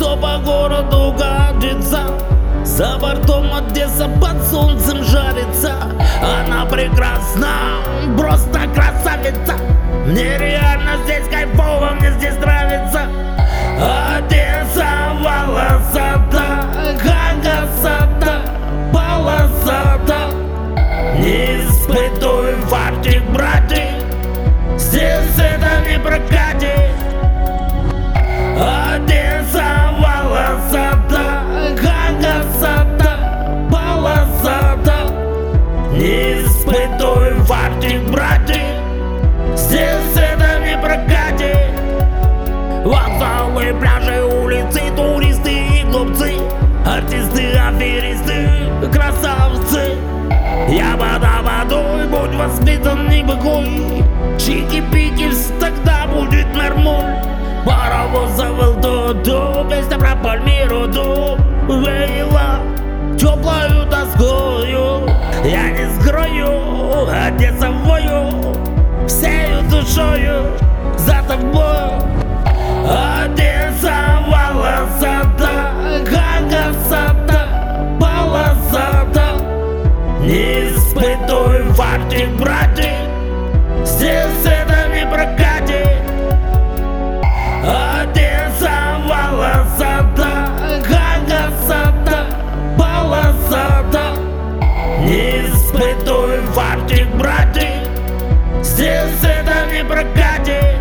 все по городу гадится. За бортом Одесса под солнцем жарится. Она прекрасна, просто красавица. Мне реально здесь кайфово, мне здесь нравится. Одесса волосата, гагасата, полосата. Не испытуй фартик, братик испытуй фартик, братик Здесь это не прокатит Вокзалы, пляжи, улицы, туристы и глупцы Артисты, аферисты, красавцы. Я вода водой, будь воспитан, не быкуй Чики-пики, тогда будет нормуль Паровоз завыл ду-ду, песня про Пальмиру ду Веяла Я не гать собою, всею душою за тобою. Одесовала сада, гага сада, пала сада. Не испытуй фартик, братик, фартик, братик. Здесь это не прокатит.